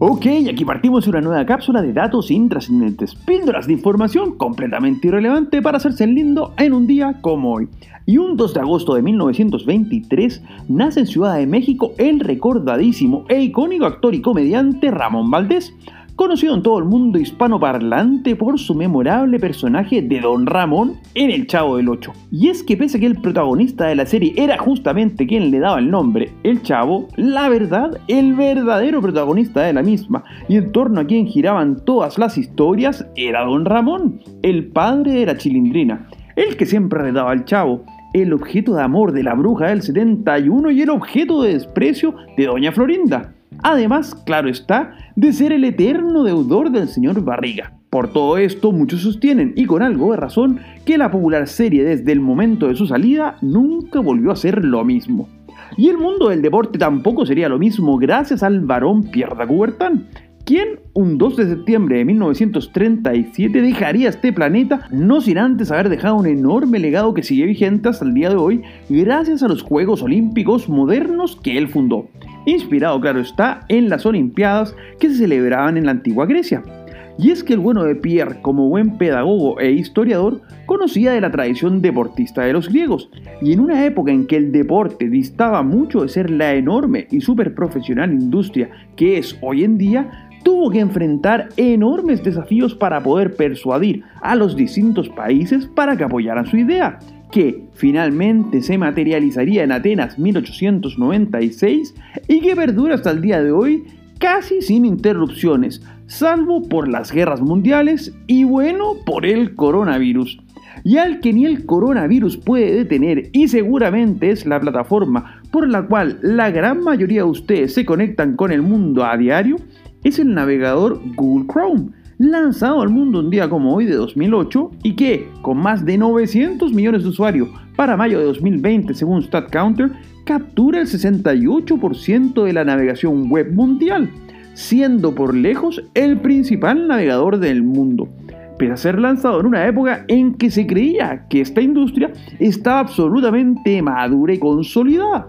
Ok, aquí partimos una nueva cápsula de datos intrascendentes, píldoras de información completamente irrelevante para hacerse lindo en un día como hoy. Y un 2 de agosto de 1923 nace en Ciudad de México el recordadísimo e icónico actor y comediante Ramón Valdés, conocido en todo el mundo hispanoparlante por su memorable personaje de Don Ramón en El Chavo del Ocho. Y es que pese a que el protagonista de la serie era justamente quien le daba el nombre, El Chavo, la verdad, el verdadero protagonista de la misma, y en torno a quien giraban todas las historias, era Don Ramón, el padre de la chilindrina, el que siempre redaba al Chavo, el objeto de amor de la bruja del 71 y el objeto de desprecio de Doña Florinda. Además, claro está, de ser el eterno deudor del señor Barriga. Por todo esto, muchos sostienen, y con algo de razón, que la popular serie desde el momento de su salida nunca volvió a ser lo mismo. Y el mundo del deporte tampoco sería lo mismo gracias al varón Pierre quien un 2 de septiembre de 1937 dejaría este planeta no sin antes haber dejado un enorme legado que sigue vigente hasta el día de hoy gracias a los Juegos Olímpicos modernos que él fundó inspirado, claro está, en las Olimpiadas que se celebraban en la antigua Grecia. Y es que el bueno de Pierre, como buen pedagogo e historiador, conocía de la tradición deportista de los griegos, y en una época en que el deporte distaba mucho de ser la enorme y súper profesional industria que es hoy en día, tuvo que enfrentar enormes desafíos para poder persuadir a los distintos países para que apoyaran su idea que finalmente se materializaría en Atenas 1896 y que perdura hasta el día de hoy casi sin interrupciones, salvo por las guerras mundiales y bueno, por el coronavirus. Y al que ni el coronavirus puede detener y seguramente es la plataforma por la cual la gran mayoría de ustedes se conectan con el mundo a diario, es el navegador Google Chrome lanzado al mundo un día como hoy de 2008 y que, con más de 900 millones de usuarios para mayo de 2020 según StatCounter, captura el 68% de la navegación web mundial, siendo por lejos el principal navegador del mundo pese a ser lanzado en una época en que se creía que esta industria estaba absolutamente madura y consolidada.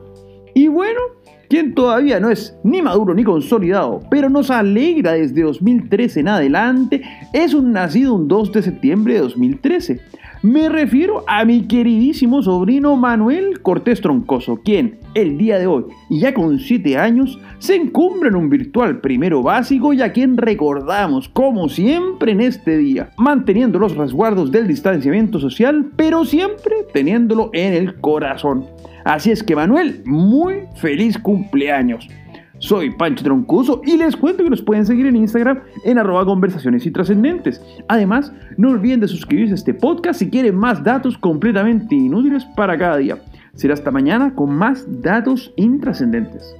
Y bueno, quien todavía no es ni maduro ni consolidado, pero nos alegra desde 2013 en adelante, es un nacido un 2 de septiembre de 2013. Me refiero a mi queridísimo sobrino Manuel Cortés Troncoso, quien el día de hoy, y ya con 7 años, se encumbra en un virtual primero básico y a quien recordamos, como siempre en este día, manteniendo los resguardos del distanciamiento social, pero siempre teniéndolo en el corazón. Así es que Manuel, muy feliz cumpleaños. Soy Pancho Troncoso y les cuento que nos pueden seguir en Instagram en arroba conversaciones y trascendentes. Además, no olviden de suscribirse a este podcast si quieren más datos completamente inútiles para cada día. Será hasta mañana con más datos intrascendentes.